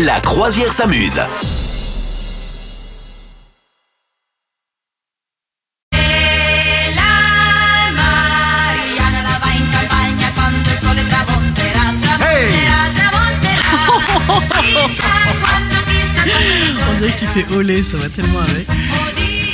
La croisière s'amuse. On dirait que tu fais olé, ça va tellement avec.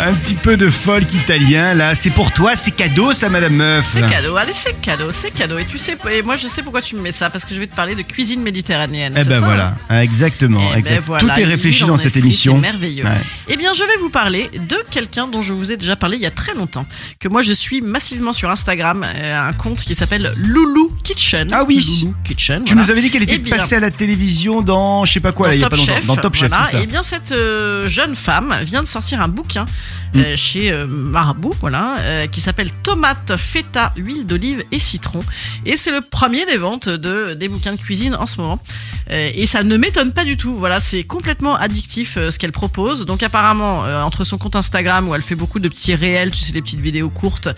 Un petit peu de folk italien là, c'est pour toi, c'est cadeau ça Madame Meuf. C'est cadeau, allez, c'est cadeau, c'est cadeau. Et tu sais, et moi je sais pourquoi tu me mets ça, parce que je vais te parler de cuisine méditerranéenne. Eh ben ça voilà, exactement. Eh ben voilà, Tout est réfléchi dans cette esprit, émission. C'est merveilleux. Ouais. Eh bien, je vais vous parler de quelqu'un dont je vous ai déjà parlé il y a très longtemps, que moi je suis massivement sur Instagram, euh, un compte qui s'appelle Loulou Kitchen. Ah oui. Loulou Kitchen. Tu voilà. nous avais dit qu'elle était Eh bien, passée à la télévision dans je sais pas quoi là, il y a pas longtemps. Dans Top Chef, voilà. ça. Et bien cette euh, jeune femme vient de sortir un bouquin Mm. euh, chez euh, Marabout, voilà, euh, qui s'appelle Tomate, feta, huile d'olive et citron. Et c'est le premier des ventes de des bouquins de cuisine en ce moment. Euh, et ça ne m'étonne pas du tout. Voilà, c'est complètement addictif ce qu'elle propose. Donc apparemment, entre son compte Instagram où elle fait beaucoup de petits réels, tu sais, des petites vidéos courtes,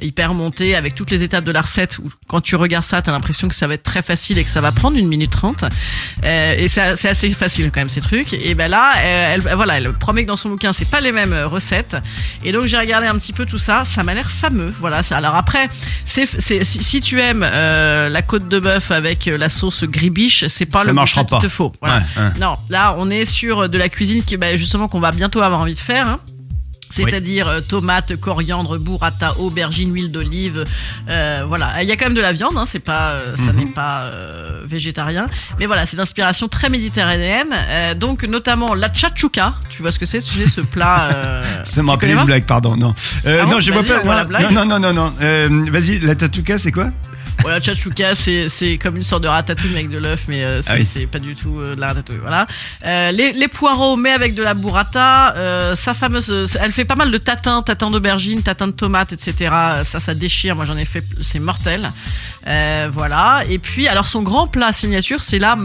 hyper montées avec toutes les étapes de la recette. Où quand tu regardes ça, t'as l'impression que ça va être très facile et que ça va prendre une minute trente. Et c'est assez facile quand même ces trucs. Et ben là, elle, voilà, elle promet que dans son bouquin c'est pas les mêmes euh, Et donc j'ai regardé un petit peu tout ça, ça m'a l'air fameux. Voilà. Alors après, c'est c'est- si, si tu aimes euh, la côte de bœuf avec euh, la sauce gribiche, c'est pas Ça le marchera bouquin qu'il pas. te faut. Voilà. Ouais, ouais. Non, là on est sur de la cuisine qui, bah, justement, qu'on va bientôt avoir envie de faire. hein. C'est-à-dire euh, tomates, coriandre, burrata, aubergine, huile d'olive. euh, voilà, il y a quand même de la viande, hein, c'est pas, euh, ça Mhm. n'est pas euh, végétarien, mais voilà, c'est d'inspiration très méditerranéenne. Donc notamment la chachouka, tu vois ce que c'est, tu sais ce plat. Ça me rappelle une blague, pardon. Non, Ah bon non, je vois pas. la Non, non, non, non, non. Vas-y, la tatouka, c'est quoi? Voilà, chachouka, c'est c'est comme une sorte de ratatouille mais avec de l'œuf, mais euh, c'est Ah oui. c'est pas du tout euh, de la ratatouille. Voilà. Euh, les, les poireaux, mais avec de la burrata. Euh, sa fameuse, elle fait pas mal de tatins, tatins d'aubergine, tatins de tomates, etc. Ça, ça déchire. Moi, j'en ai fait, c'est mortel. Euh, voilà. Et puis, alors son grand plat signature, c'est la,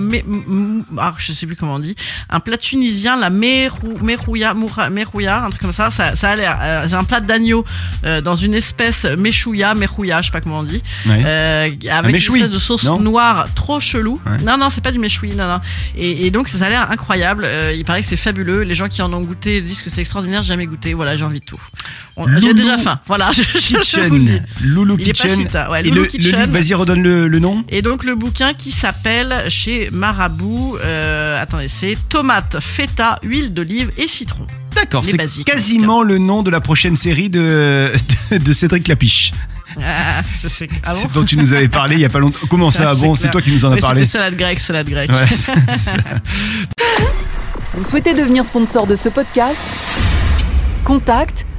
ah, je sais plus comment on dit, un plat tunisien, la merou, merouya, merouya, un truc comme ça. Ça, ça a l'air. euh, c'est un plat d'agneau euh, dans une espèce meshouya, merouya, je sais pas comment on dit. Ouais. Euh, avec une espèce de sauce non noire trop chelou. Ouais. Non, non, c'est pas du méchoui, non, non. Et, et donc, ça a l'air incroyable. Euh, il paraît que c'est fabuleux. Les gens qui en ont goûté disent que c'est extraordinaire. J'ai jamais goûté. Voilà, j'ai envie de tout. J'ai déjà faim. Voilà, je, je- je vous le dis. Kitchen. Loulou Il est pas Kitchen. Et le, le Kitchen. vas-y, redonne le, le nom. Et donc, le bouquin qui s'appelle chez Marabout, euh, attendez, c'est tomate, feta, huile d'olive et citron. D'accord, c'est quasiment le nom de la prochaine série de, de, de Cédric Lapiche. Ah, ça, c'est- ah bon dont tu nous avais parlé il y a pas longtemps. Comment ça Ah, Bon, c'est toi qui nous en as parlé. Salade grecque, salade grecque. Ouais, Vous souhaitez devenir sponsor de ce podcast? Contact